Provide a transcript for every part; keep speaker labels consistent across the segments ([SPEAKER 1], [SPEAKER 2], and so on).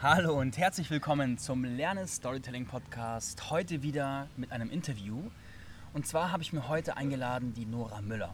[SPEAKER 1] Hallo und herzlich willkommen zum Lerne Storytelling Podcast. Heute wieder mit einem Interview. Und zwar habe ich mir heute eingeladen die Nora Müller.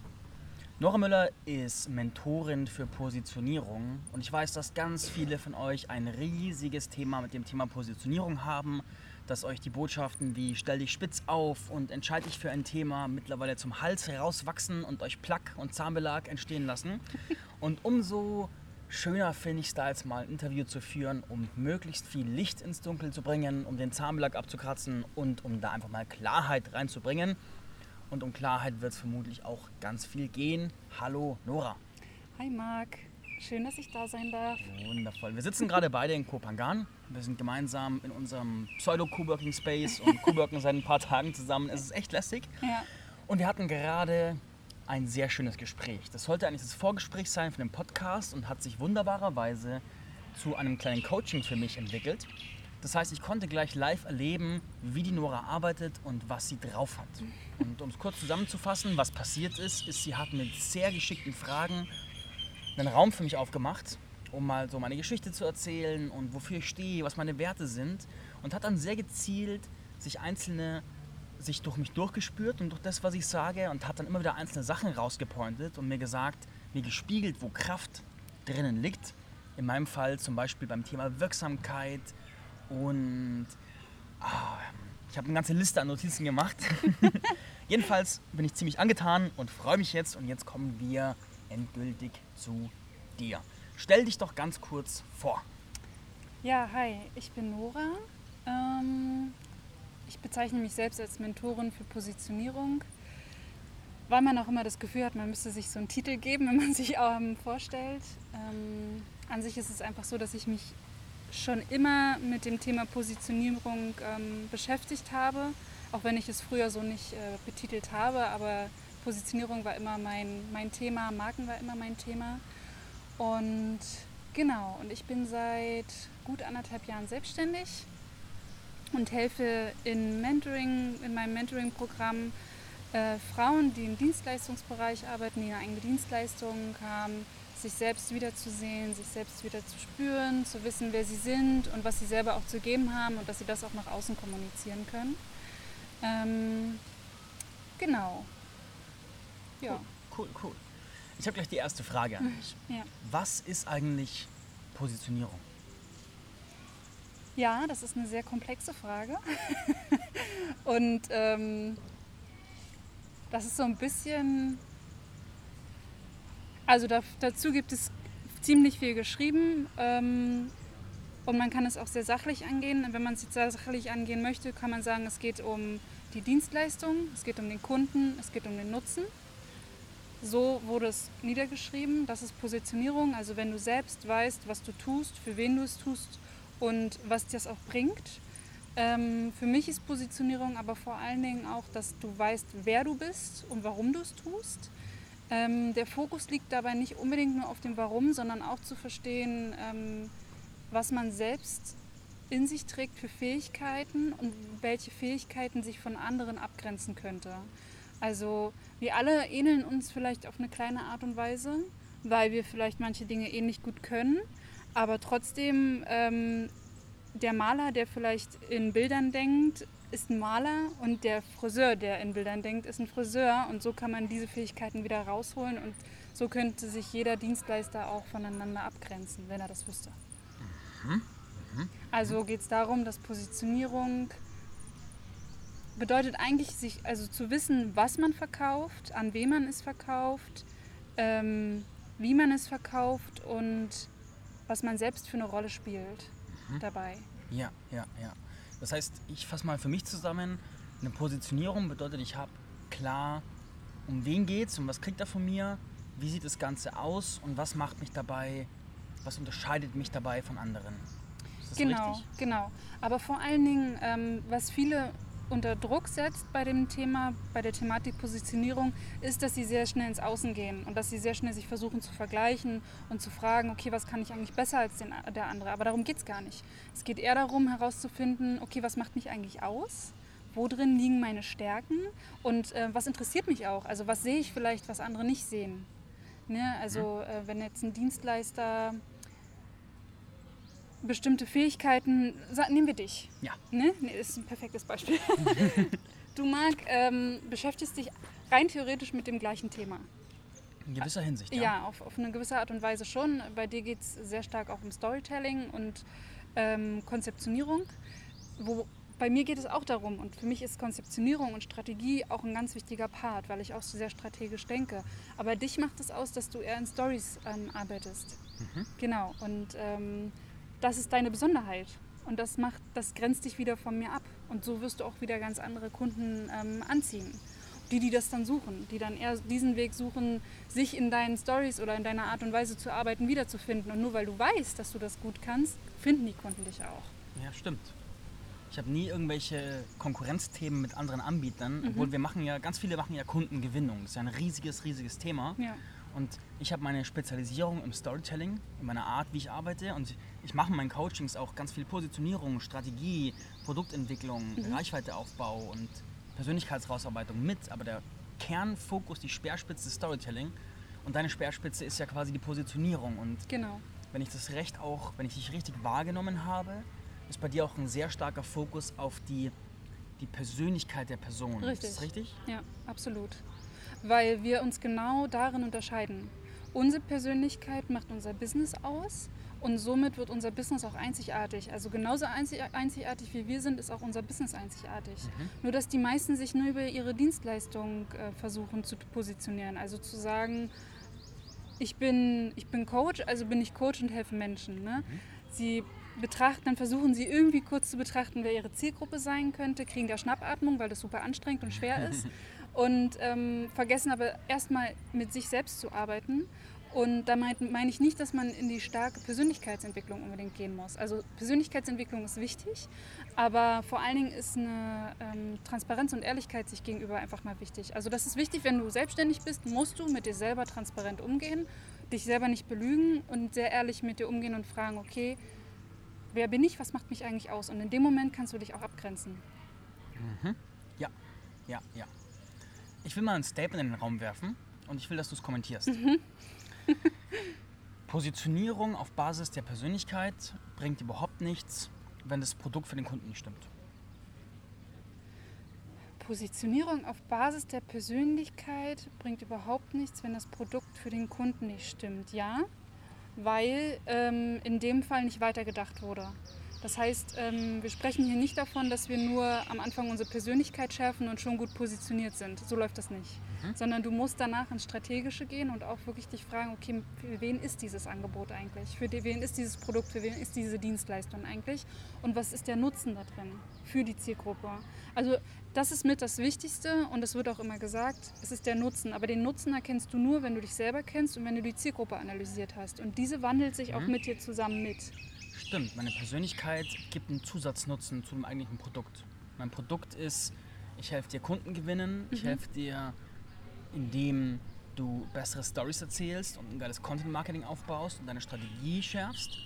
[SPEAKER 1] Nora Müller ist Mentorin für Positionierung und ich weiß, dass ganz viele von euch ein riesiges Thema mit dem Thema Positionierung haben, dass euch die Botschaften wie stell dich spitz auf und entscheide dich für ein Thema mittlerweile zum Hals herauswachsen und euch Plack und Zahnbelag entstehen lassen. Und umso schöner finde ich es da jetzt mal ein Interview zu führen, um möglichst viel Licht ins Dunkel zu bringen, um den Zahnbelag abzukratzen und um da einfach mal Klarheit reinzubringen. Und um Klarheit wird es vermutlich auch ganz viel gehen. Hallo Nora.
[SPEAKER 2] Hi Marc, schön, dass ich da sein darf.
[SPEAKER 1] Wundervoll. Wir sitzen gerade beide in Kopangan. Wir sind gemeinsam in unserem Pseudo-Coworking Space und Coworken seit ein paar Tagen zusammen. Es ist echt lästig.
[SPEAKER 2] Ja.
[SPEAKER 1] Und wir hatten gerade ein sehr schönes Gespräch. Das sollte eigentlich das Vorgespräch sein für den Podcast und hat sich wunderbarerweise zu einem kleinen Coaching für mich entwickelt. Das heißt, ich konnte gleich live erleben, wie die Nora arbeitet und was sie drauf hat. Und um es kurz zusammenzufassen, was passiert ist, ist, sie hat mit sehr geschickten Fragen einen Raum für mich aufgemacht, um mal so meine Geschichte zu erzählen und wofür ich stehe, was meine Werte sind. Und hat dann sehr gezielt sich einzelne sich durch mich durchgespürt und durch das, was ich sage und hat dann immer wieder einzelne Sachen rausgepointet und mir gesagt, mir gespiegelt, wo Kraft drinnen liegt. In meinem Fall zum Beispiel beim Thema Wirksamkeit und ah, ich habe eine ganze Liste an Notizen gemacht. Jedenfalls bin ich ziemlich angetan und freue mich jetzt und jetzt kommen wir endgültig zu dir. Stell dich doch ganz kurz vor.
[SPEAKER 2] Ja, hi, ich bin Nora. Ähm, ich bezeichne mich selbst als Mentorin für Positionierung, weil man auch immer das Gefühl hat, man müsste sich so einen Titel geben, wenn man sich ähm, vorstellt. Ähm, an sich ist es einfach so, dass ich mich schon immer mit dem Thema Positionierung ähm, beschäftigt habe, auch wenn ich es früher so nicht äh, betitelt habe, aber Positionierung war immer mein, mein Thema, Marken war immer mein Thema. Und genau, und ich bin seit gut anderthalb Jahren selbstständig und helfe in Mentoring, in meinem Mentoring-Programm äh, Frauen, die im Dienstleistungsbereich arbeiten, die eine eigene Dienstleistung haben, sich selbst wiederzusehen, sich selbst wieder zu spüren, zu wissen, wer sie sind und was sie selber auch zu geben haben und dass sie das auch nach außen kommunizieren können. Ähm, genau.
[SPEAKER 1] Ja. Cool, cool. cool. Ich habe gleich die erste Frage an dich.
[SPEAKER 2] Ja.
[SPEAKER 1] Was ist eigentlich Positionierung?
[SPEAKER 2] Ja, das ist eine sehr komplexe Frage. und ähm, das ist so ein bisschen, also da, dazu gibt es ziemlich viel geschrieben ähm, und man kann es auch sehr sachlich angehen. Wenn man es jetzt sehr sachlich angehen möchte, kann man sagen, es geht um die Dienstleistung, es geht um den Kunden, es geht um den Nutzen. So wurde es niedergeschrieben. Das ist Positionierung. Also wenn du selbst weißt, was du tust, für wen du es tust und was das auch bringt. Ähm, für mich ist Positionierung aber vor allen Dingen auch, dass du weißt, wer du bist und warum du es tust. Ähm, der Fokus liegt dabei nicht unbedingt nur auf dem Warum, sondern auch zu verstehen, ähm, was man selbst in sich trägt für Fähigkeiten und welche Fähigkeiten sich von anderen abgrenzen könnte. Also wir alle ähneln uns vielleicht auf eine kleine Art und Weise, weil wir vielleicht manche Dinge ähnlich gut können aber trotzdem, ähm, der Maler, der vielleicht in Bildern denkt, ist ein Maler und der Friseur, der in Bildern denkt, ist ein Friseur. Und so kann man diese Fähigkeiten wieder rausholen und so könnte sich jeder Dienstleister auch voneinander abgrenzen, wenn er das wüsste. Mhm. Mhm. Also geht es darum, dass Positionierung bedeutet eigentlich, sich also zu wissen, was man verkauft, an wen man es verkauft, ähm, wie man es verkauft und was man selbst für eine Rolle spielt mhm. dabei.
[SPEAKER 1] Ja, ja, ja. Das heißt, ich fasse mal für mich zusammen, eine Positionierung bedeutet, ich habe klar, um wen geht es und was kriegt er von mir, wie sieht das Ganze aus und was macht mich dabei, was unterscheidet mich dabei von anderen.
[SPEAKER 2] Ist das genau, richtig? genau. Aber vor allen Dingen, ähm, was viele unter Druck setzt bei dem Thema, bei der Thematik Positionierung, ist, dass sie sehr schnell ins Außen gehen und dass sie sehr schnell sich versuchen zu vergleichen und zu fragen, okay, was kann ich eigentlich besser als den, der andere? Aber darum geht es gar nicht. Es geht eher darum herauszufinden, okay, was macht mich eigentlich aus? Wo drin liegen meine Stärken und äh, was interessiert mich auch? Also was sehe ich vielleicht, was andere nicht sehen? Ne? Also äh, wenn jetzt ein Dienstleister bestimmte Fähigkeiten, nehmen wir dich.
[SPEAKER 1] Ja.
[SPEAKER 2] Ne? Nee, das ist ein perfektes Beispiel. du, Marc, ähm, beschäftigst dich rein theoretisch mit dem gleichen Thema.
[SPEAKER 1] In gewisser Hinsicht,
[SPEAKER 2] Ja,
[SPEAKER 1] ja.
[SPEAKER 2] auf, auf eine gewisse Art und Weise schon. Bei dir geht es sehr stark auch um Storytelling und ähm, Konzeptionierung. Wo, bei mir geht es auch darum und für mich ist Konzeptionierung und Strategie auch ein ganz wichtiger Part, weil ich auch so sehr strategisch denke. Aber dich macht es aus, dass du eher in Stories ähm, arbeitest. Genau, und ähm, das ist deine Besonderheit. Und das macht, das grenzt dich wieder von mir ab. Und so wirst du auch wieder ganz andere Kunden ähm, anziehen. Die, die das dann suchen, die dann eher diesen Weg suchen, sich in deinen Stories oder in deiner Art und Weise zu arbeiten wiederzufinden. Und nur weil du weißt, dass du das gut kannst, finden die Kunden dich auch.
[SPEAKER 1] Ja, stimmt. Ich habe nie irgendwelche Konkurrenzthemen mit anderen Anbietern, obwohl wir machen ja, ganz viele machen ja Kundengewinnung. Das ist ja ein riesiges, riesiges Thema.
[SPEAKER 2] Ja.
[SPEAKER 1] Und ich habe meine Spezialisierung im Storytelling, in meiner Art, wie ich arbeite. Und ich mache in meinen Coachings auch ganz viel Positionierung, Strategie, Produktentwicklung, Reichweiteaufbau und Persönlichkeitsrausarbeitung mit. Aber der Kernfokus, die Speerspitze ist Storytelling. Und deine Speerspitze ist ja quasi die Positionierung. Und
[SPEAKER 2] Genau.
[SPEAKER 1] wenn ich das recht auch, wenn ich dich richtig wahrgenommen habe, ist bei dir auch ein sehr starker Fokus auf die, die Persönlichkeit der Person.
[SPEAKER 2] Richtig.
[SPEAKER 1] Ist das richtig?
[SPEAKER 2] Ja, absolut. Weil wir uns genau darin unterscheiden. Unsere Persönlichkeit macht unser Business aus und somit wird unser Business auch einzigartig. Also genauso einzig- einzigartig wie wir sind, ist auch unser Business einzigartig. Nur dass die meisten sich nur über ihre Dienstleistung äh, versuchen zu positionieren. Also zu sagen, ich bin, ich bin Coach, also bin ich Coach und helfe Menschen. Ne? Sie betrachten, dann versuchen sie irgendwie kurz zu betrachten, wer ihre Zielgruppe sein könnte, kriegen da Schnappatmung, weil das super anstrengend und schwer ist und ähm, vergessen aber erstmal mit sich selbst zu arbeiten. Und da meine mein ich nicht, dass man in die starke Persönlichkeitsentwicklung unbedingt gehen muss. Also Persönlichkeitsentwicklung ist wichtig, aber vor allen Dingen ist eine ähm, Transparenz und Ehrlichkeit sich gegenüber einfach mal wichtig. Also das ist wichtig, wenn du selbstständig bist, musst du mit dir selber transparent umgehen, dich selber nicht belügen und sehr ehrlich mit dir umgehen und fragen, okay, wer bin ich, was macht mich eigentlich aus? Und in dem Moment kannst du dich auch abgrenzen.
[SPEAKER 1] Ja, ja, ja. Ich will mal ein Statement in den Raum werfen und ich will, dass du es kommentierst. Positionierung auf Basis der Persönlichkeit bringt überhaupt nichts, wenn das Produkt für den Kunden nicht stimmt.
[SPEAKER 2] Positionierung auf Basis der Persönlichkeit bringt überhaupt nichts, wenn das Produkt für den Kunden nicht stimmt. Ja, weil ähm, in dem Fall nicht weitergedacht wurde. Das heißt, ähm, wir sprechen hier nicht davon, dass wir nur am Anfang unsere Persönlichkeit schärfen und schon gut positioniert sind. So läuft das nicht. Sondern du musst danach ins Strategische gehen und auch wirklich dich fragen, okay, für wen ist dieses Angebot eigentlich? Für wen ist dieses Produkt? Für wen ist diese Dienstleistung eigentlich? Und was ist der Nutzen da drin für die Zielgruppe? Also das ist mit das Wichtigste und es wird auch immer gesagt, es ist der Nutzen. Aber den Nutzen erkennst du nur, wenn du dich selber kennst und wenn du die Zielgruppe analysiert hast. Und diese wandelt sich auch mit dir zusammen mit.
[SPEAKER 1] Stimmt, meine Persönlichkeit gibt einen Zusatznutzen zu dem eigentlichen Produkt. Mein Produkt ist, ich helfe dir Kunden gewinnen, ich helfe dir, indem du bessere Stories erzählst und ein geiles Content-Marketing aufbaust und deine Strategie schärfst.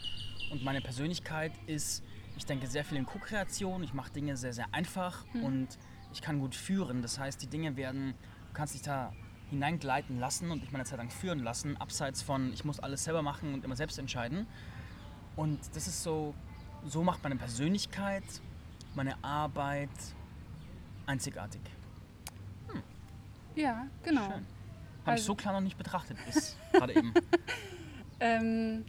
[SPEAKER 1] Und meine Persönlichkeit ist, ich denke sehr viel in Co-Kreation, ich mache Dinge sehr, sehr einfach und ich kann gut führen. Das heißt, die Dinge werden, du kannst dich da hineingleiten lassen und dich meine Zeit lang führen lassen, abseits von, ich muss alles selber machen und immer selbst entscheiden. Und das ist so, so macht meine Persönlichkeit, meine Arbeit einzigartig.
[SPEAKER 2] Ja, genau.
[SPEAKER 1] Schön. Habe ich
[SPEAKER 2] Also-
[SPEAKER 1] so klar noch nicht betrachtet bis gerade eben.
[SPEAKER 2] Ähm,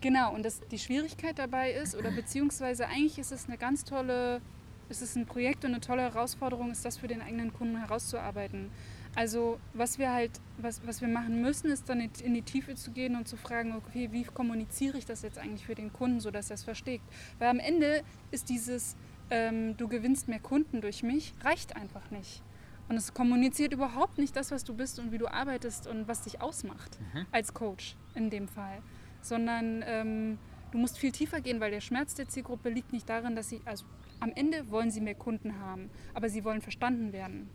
[SPEAKER 2] genau, und das, die Schwierigkeit dabei ist, oder beziehungsweise eigentlich ist es eine ganz tolle, ist es ein Projekt und eine tolle Herausforderung, ist das für den eigenen Kunden herauszuarbeiten. Also was wir halt, was, was wir machen müssen, ist dann in die Tiefe zu gehen und zu fragen, okay, wie kommuniziere ich das jetzt eigentlich für den Kunden, sodass er es versteht. Weil am Ende ist dieses, ähm, du gewinnst mehr Kunden durch mich, reicht einfach nicht. Und es kommuniziert überhaupt nicht das, was du bist und wie du arbeitest und was dich ausmacht als Coach in dem Fall. Sondern ähm, du musst viel tiefer gehen, weil der Schmerz der Zielgruppe liegt nicht darin, dass sie, also am Ende wollen sie mehr Kunden haben, aber sie wollen verstanden werden.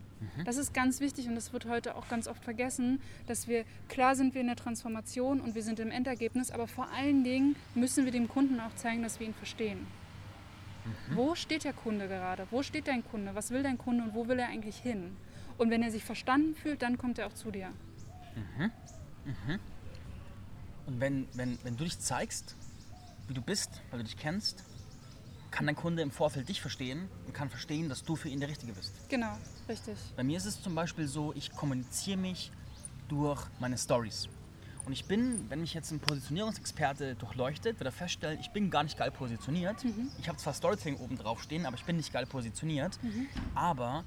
[SPEAKER 2] Das ist ganz wichtig und das wird heute auch ganz oft vergessen, dass wir, klar sind wir in der Transformation und wir sind im Endergebnis, aber vor allen Dingen müssen wir dem Kunden auch zeigen, dass wir ihn verstehen. Wo steht der Kunde gerade? Wo steht dein Kunde? Was will dein Kunde und wo will er eigentlich hin? Und wenn er sich verstanden fühlt, dann kommt er auch zu dir.
[SPEAKER 1] Und wenn, wenn, wenn du dich zeigst, wie du bist, weil du dich kennst, kann dein Kunde im Vorfeld dich verstehen und kann verstehen, dass du für ihn der Richtige bist.
[SPEAKER 2] Genau, richtig.
[SPEAKER 1] Bei mir ist es zum Beispiel so, ich kommuniziere mich durch meine Stories. Und ich bin, wenn mich jetzt ein Positionierungsexperte durchleuchtet, wird er feststellen, ich bin gar nicht geil positioniert. Ich habe zwar Storytelling oben drauf stehen, aber ich bin nicht geil positioniert. Aber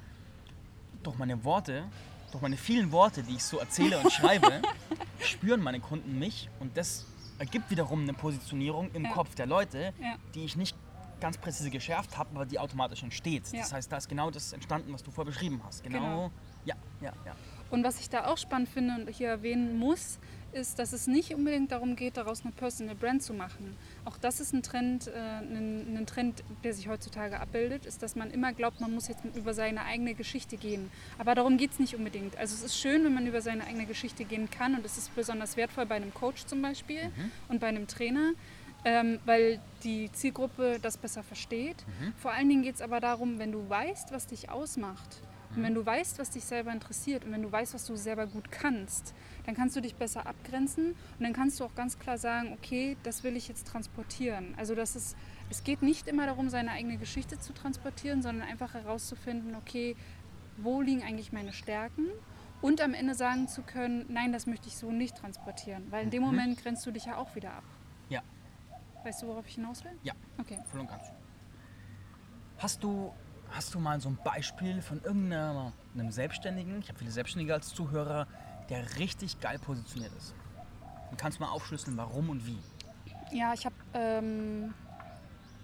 [SPEAKER 1] durch meine Worte, durch meine vielen Worte, die ich so erzähle und schreibe, spüren meine Kunden mich und das ergibt wiederum eine Positionierung im
[SPEAKER 2] Ja.
[SPEAKER 1] Kopf der Leute,
[SPEAKER 2] Ja.
[SPEAKER 1] die ich nicht ganz präzise geschärft habe, aber die automatisch entsteht.
[SPEAKER 2] Ja.
[SPEAKER 1] Das heißt, da ist genau das entstanden, was du vorher beschrieben hast. Genau.
[SPEAKER 2] Genau.
[SPEAKER 1] Ja, ja, ja.
[SPEAKER 2] Und was ich da auch spannend finde und hier erwähnen muss, ist, dass es nicht unbedingt darum geht, daraus eine Personal Brand zu machen. Auch das ist ein Trend, äh, ein, ein Trend, der sich heutzutage abbildet, ist, dass man immer glaubt, man muss jetzt über seine eigene Geschichte gehen. Aber darum geht es nicht unbedingt. Also es ist schön, wenn man über seine eigene Geschichte gehen kann und es ist besonders wertvoll bei einem Coach zum Beispiel und bei einem Trainer. Ähm, weil die Zielgruppe das besser versteht. Vor allen Dingen geht es aber darum, wenn du weißt, was dich ausmacht, und wenn du weißt, was dich selber interessiert und wenn du weißt, was du selber gut kannst, dann kannst du dich besser abgrenzen und dann kannst du auch ganz klar sagen, okay, das will ich jetzt transportieren. Also das ist, es geht nicht immer darum, seine eigene Geschichte zu transportieren, sondern einfach herauszufinden, okay, wo liegen eigentlich meine Stärken und am Ende sagen zu können, nein, das möchte ich so nicht transportieren, weil in dem
[SPEAKER 1] Mhm.
[SPEAKER 2] Moment grenzt du dich ja auch wieder ab.
[SPEAKER 1] Ja,
[SPEAKER 2] Weißt du, worauf ich hinaus will?
[SPEAKER 1] ja,
[SPEAKER 2] Okay.
[SPEAKER 1] voll und ganz. Hast du, hast du mal so ein Beispiel von irgendeinem einem Selbstständigen, ich habe viele Selbstständige als Zuhörer, der richtig geil positioniert ist? Und kannst du mal aufschlüsseln, warum und wie?
[SPEAKER 2] Ja, ich habe ähm,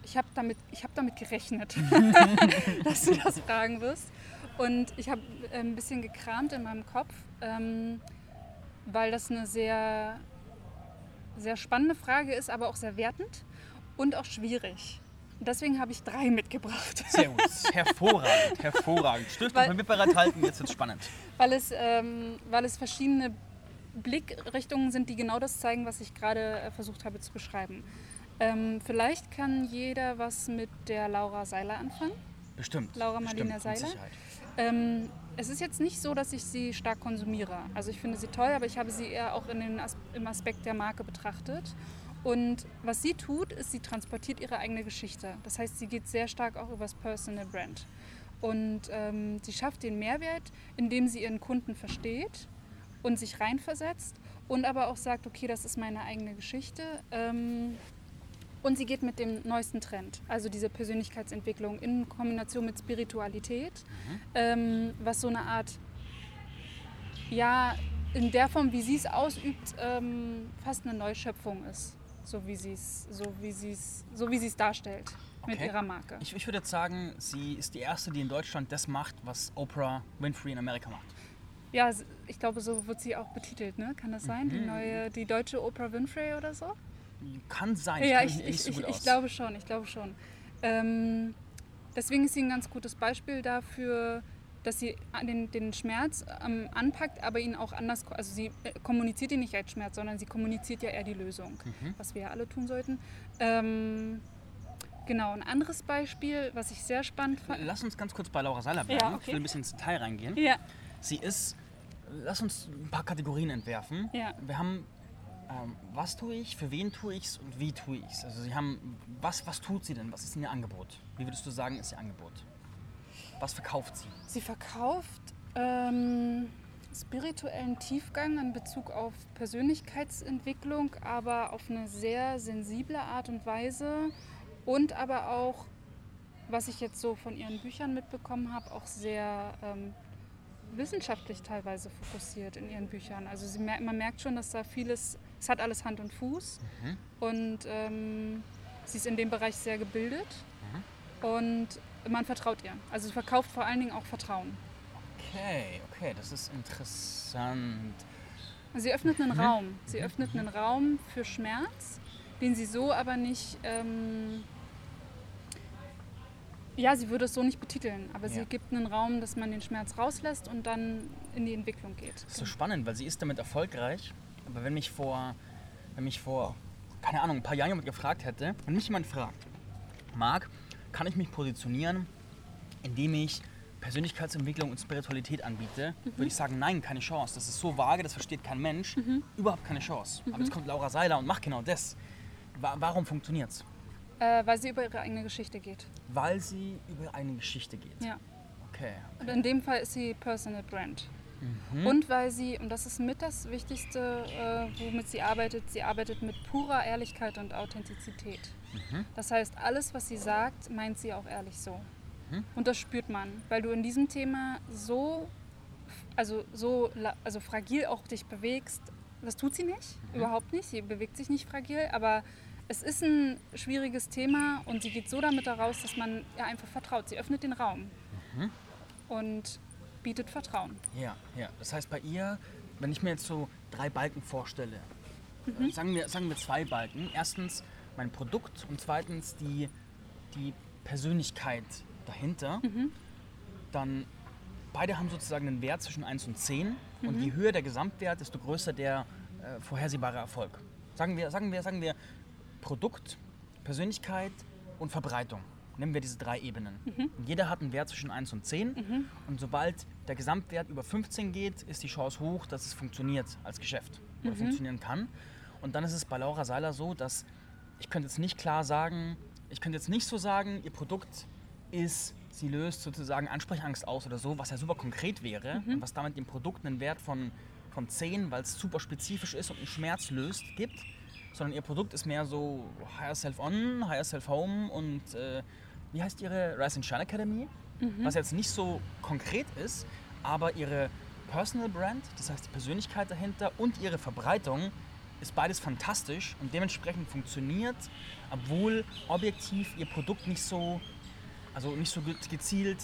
[SPEAKER 2] ich hab damit, ich hab damit gerechnet, dass du das fragen wirst. Und ich habe ein bisschen gekramt in meinem Kopf, ähm, weil das eine sehr, sehr spannende Frage ist, aber auch sehr wertend und auch schwierig. Deswegen habe ich drei mitgebracht.
[SPEAKER 1] Sehr gut, hervorragend, hervorragend. Stift und
[SPEAKER 2] Weil-
[SPEAKER 1] Papier bereithalten, jetzt wird's spannend.
[SPEAKER 2] weil es, ähm, weil es verschiedene Blickrichtungen sind, die genau das zeigen, was ich gerade äh, versucht habe zu beschreiben. Ähm, vielleicht kann jeder was mit der Laura Seiler anfangen.
[SPEAKER 1] Bestimmt.
[SPEAKER 2] Laura Marlina Seiler? Ähm, es ist jetzt nicht so, dass ich sie stark konsumiere. Also ich finde sie toll, aber ich habe sie eher auch in den As im Aspekt der Marke betrachtet. Und was sie tut, ist, sie transportiert ihre eigene Geschichte. Das heißt, sie geht sehr stark auch übers Personal Brand. Und ähm, sie schafft den Mehrwert, indem sie ihren Kunden versteht und sich reinversetzt und aber auch sagt, okay, das ist meine eigene Geschichte. Ähm, und sie geht mit dem neuesten Trend, also diese Persönlichkeitsentwicklung in Kombination mit Spiritualität, ähm, was so eine Art, ja, in der Form, wie sie es ausübt, ähm, fast eine Neuschöpfung ist, so wie sie es, so es, so wie sie es darstellt mit
[SPEAKER 1] Okay.
[SPEAKER 2] ihrer Marke.
[SPEAKER 1] Ich, ich würde jetzt sagen, sie ist die erste, die in Deutschland das macht, was Oprah Winfrey in Amerika macht.
[SPEAKER 2] Ja, ich glaube, so wird sie auch betitelt, ne? Kann das sein? Die neue, die deutsche Oprah Winfrey oder so?
[SPEAKER 1] Kann sein,
[SPEAKER 2] Ja, ich,
[SPEAKER 1] nicht
[SPEAKER 2] ich,
[SPEAKER 1] so
[SPEAKER 2] ich, ich glaube schon, ich glaube schon. Ähm, deswegen ist sie ein ganz gutes Beispiel dafür, dass sie den, den Schmerz ähm, anpackt, aber ihn auch anders, also sie äh, kommuniziert ihn nicht als Schmerz, sondern sie kommuniziert ja eher die Lösung,
[SPEAKER 1] Mhm.
[SPEAKER 2] was wir ja alle tun sollten. Ähm, genau, ein anderes Beispiel, was ich sehr spannend fand.
[SPEAKER 1] Lass uns ganz kurz bei Laura Seiler bleiben.
[SPEAKER 2] Ja, okay.
[SPEAKER 1] Ich will ein bisschen ins Detail reingehen.
[SPEAKER 2] Ja,
[SPEAKER 1] Sie ist, lass uns ein paar Kategorien entwerfen.
[SPEAKER 2] Ja.
[SPEAKER 1] Wir haben, ähm, was tue ich, für wen tue ich es und wie tue ich es. Also Sie haben, was, was tut sie denn? Was ist denn ihr Angebot? Wie würdest du sagen, ist ihr Angebot? Was verkauft sie?
[SPEAKER 2] Sie verkauft ähm, spirituellen Tiefgang in Bezug auf Persönlichkeitsentwicklung, aber auf eine sehr sensible Art und Weise und aber auch, was ich jetzt so von ihren Büchern mitbekommen habe, auch sehr ähm, wissenschaftlich teilweise fokussiert in ihren Büchern. Also mer- man merkt schon, dass da vieles, es hat alles Hand und Fuß und ähm, sie ist in dem Bereich sehr gebildet und man vertraut ihr. Also sie verkauft vor allen Dingen auch Vertrauen.
[SPEAKER 1] Okay, okay, das ist interessant.
[SPEAKER 2] Sie öffnet einen Raum. Sie öffnet einen Raum für Schmerz, den sie so aber nicht. Ähm, ja, sie würde es so nicht betiteln, aber
[SPEAKER 1] Ja.
[SPEAKER 2] sie gibt einen Raum, dass man den Schmerz rauslässt und dann in die Entwicklung geht.
[SPEAKER 1] Das ist so spannend, weil sie ist damit erfolgreich. Aber wenn mich vor, wenn mich vor, keine Ahnung, ein paar Jahren jemand gefragt hätte, wenn mich jemand fragt, Marc, kann ich mich positionieren, indem ich Persönlichkeitsentwicklung und Spiritualität anbiete, würde ich sagen, nein, keine Chance. Das ist so vage, das versteht kein Mensch. Überhaupt keine Chance. Aber jetzt kommt Laura Seiler und macht genau das. Wa warum funktioniert es?
[SPEAKER 2] Äh, weil sie über ihre eigene Geschichte geht.
[SPEAKER 1] Weil sie über eine Geschichte geht.
[SPEAKER 2] Ja.
[SPEAKER 1] Okay.
[SPEAKER 2] Und in dem Fall ist sie Personal Brand.
[SPEAKER 1] Mhm.
[SPEAKER 2] Und weil sie, und das ist mit das Wichtigste, äh, womit sie arbeitet, sie arbeitet mit purer Ehrlichkeit und Authentizität.
[SPEAKER 1] Mhm.
[SPEAKER 2] Das heißt, alles, was sie sagt, meint sie auch ehrlich so.
[SPEAKER 1] Mhm.
[SPEAKER 2] Und das spürt man, weil du in diesem Thema so, also so also fragil auch dich bewegst. Das tut sie nicht,
[SPEAKER 1] Mhm.
[SPEAKER 2] überhaupt nicht. Sie bewegt sich nicht fragil, aber es ist ein schwieriges Thema und sie geht so damit heraus, dass man ihr einfach vertraut. Sie öffnet den Raum
[SPEAKER 1] Mhm.
[SPEAKER 2] und bietet Vertrauen.
[SPEAKER 1] Ja, ja. Das heißt bei ihr, wenn ich mir jetzt so drei Balken vorstelle, äh, sagen, wir, sagen wir zwei Balken. Erstens mein Produkt und zweitens die, die Persönlichkeit dahinter. Dann beide haben sozusagen einen Wert zwischen 1 und 10 und je höher der Gesamtwert, desto größer der äh, vorhersehbare Erfolg. Sagen wir, sagen wir, sagen wir Produkt, Persönlichkeit und Verbreitung. Nehmen wir diese drei Ebenen. Und jeder hat einen Wert zwischen 1 und 10. Und sobald der Gesamtwert über 15 geht, ist die Chance hoch, dass es funktioniert als Geschäft oder funktionieren kann. Und dann ist es bei Laura Seiler so, dass ich könnte jetzt nicht klar sagen, ich könnte jetzt nicht so sagen, ihr Produkt ist, sie löst sozusagen Ansprechangst aus oder so, was ja super konkret wäre und was damit dem Produkt einen Wert von, von 10, weil es super spezifisch ist und einen Schmerz löst, gibt. Sondern ihr Produkt ist mehr so Higher Self On, Higher Self Home und äh, wie heißt ihre Rise and Shine Academy? Was jetzt nicht so konkret ist, aber ihre Personal Brand, das heißt die Persönlichkeit dahinter und ihre Verbreitung ist beides fantastisch und dementsprechend funktioniert, obwohl objektiv ihr Produkt nicht so, also nicht so ge- gezielt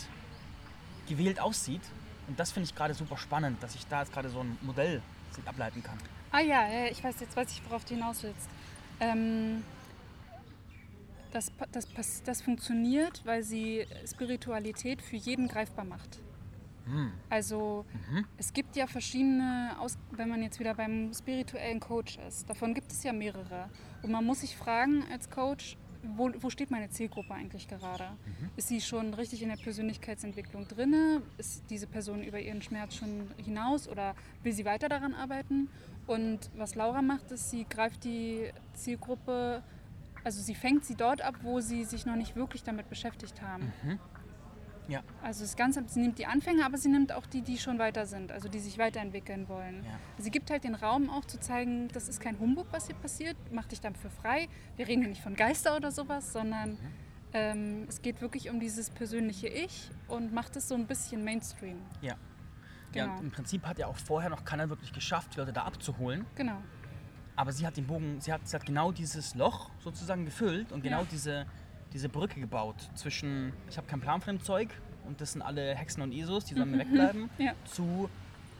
[SPEAKER 1] gewählt aussieht. Und das finde ich gerade super spannend, dass ich da jetzt gerade so ein Modell ableiten kann.
[SPEAKER 2] Ah ja, ja, ich weiß jetzt, weiß ich, worauf du hinaus willst. Ähm, das, das, das funktioniert, weil sie Spiritualität für jeden greifbar macht. Also es gibt ja verschiedene, Aus wenn man jetzt wieder beim spirituellen Coach ist, davon gibt es ja mehrere. Und man muss sich fragen als Coach, wo, wo steht meine Zielgruppe eigentlich gerade? Ist sie schon richtig in der Persönlichkeitsentwicklung drinne? Ist diese Person über ihren Schmerz schon hinaus oder will sie weiter daran arbeiten? Und was Laura macht, ist, sie greift die Zielgruppe, also sie fängt sie dort ab, wo sie sich noch nicht wirklich damit beschäftigt haben.
[SPEAKER 1] Ja,
[SPEAKER 2] Also das Ganze, sie nimmt die Anfänger, aber sie nimmt auch die, die schon weiter sind, also die sich weiterentwickeln wollen.
[SPEAKER 1] Ja.
[SPEAKER 2] Sie gibt halt den Raum auch zu zeigen, das ist kein Humbug, was hier passiert, mach dich dafür frei. Wir reden hier nicht von Geister oder sowas, sondern ähm, es geht wirklich um dieses persönliche Ich und macht es so ein bisschen Mainstream.
[SPEAKER 1] ja. Ja,
[SPEAKER 2] Genau.
[SPEAKER 1] und im Prinzip hat ja auch vorher noch keiner wirklich geschafft, die Leute da abzuholen.
[SPEAKER 2] Genau.
[SPEAKER 1] Aber sie hat den Bogen, sie hat, sie hat genau dieses Loch sozusagen gefüllt und genau
[SPEAKER 2] Ja.
[SPEAKER 1] diese, diese Brücke gebaut zwischen, ich habe keinen Plan von dem Zeug und das sind alle Hexen und Isos, die sollen mir wegbleiben,
[SPEAKER 2] Ja.
[SPEAKER 1] zu,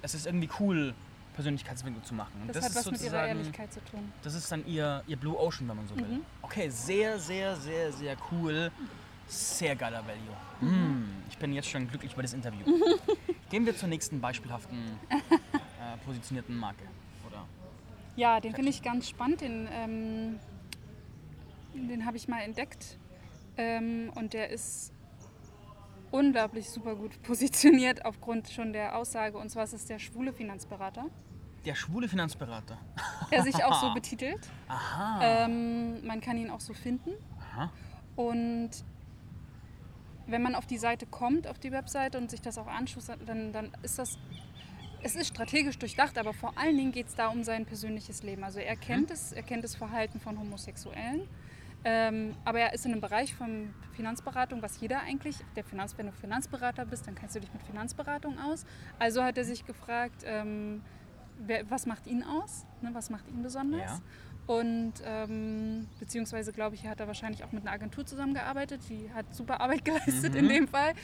[SPEAKER 1] es ist irgendwie cool, Persönlichkeitsentwicklung zu machen. Und
[SPEAKER 2] Das, hat
[SPEAKER 1] ist
[SPEAKER 2] was mit ihrer Ehrlichkeit zu tun.
[SPEAKER 1] Das ist dann ihr, ihr Blue Ocean, wenn man so will.
[SPEAKER 2] Mhm.
[SPEAKER 1] Okay, sehr, sehr, sehr, sehr cool. Sehr geiler Value.
[SPEAKER 2] Mhm.
[SPEAKER 1] Mm, ich bin jetzt schon glücklich über das Interview. Gehen wir zur nächsten beispielhaften äh, positionierten Marke.
[SPEAKER 2] Ja, den finde ich ganz spannend. Den, ähm, den habe ich mal entdeckt. Ähm, und der ist unglaublich super gut positioniert aufgrund schon der Aussage. Und zwar ist es der schwule Finanzberater,
[SPEAKER 1] Der schwule Finanzberater.
[SPEAKER 2] der sich auch so betitelt.
[SPEAKER 1] Aha.
[SPEAKER 2] Ähm, man kann ihn auch so finden.
[SPEAKER 1] Aha.
[SPEAKER 2] Und wenn man auf die Seite kommt, auf die Webseite und sich das auch anschaut, dann, dann ist das, es ist strategisch durchdacht, aber vor allen Dingen geht es da um sein persönliches Leben. Also er kennt es, er kennt das Verhalten von Homosexuellen, ähm, aber er ist in einem Bereich von Finanzberatung, was jeder eigentlich, der Finanz, wenn du Finanzberater bist, dann kennst du dich mit Finanzberatung aus. Also hat er sich gefragt, ähm, wer, was macht ihn aus, ne, was macht ihn besonders?
[SPEAKER 1] Ja.
[SPEAKER 2] Und ähm, beziehungsweise glaube ich, hat er wahrscheinlich auch mit einer Agentur zusammengearbeitet, die hat super Arbeit geleistet in dem Fall.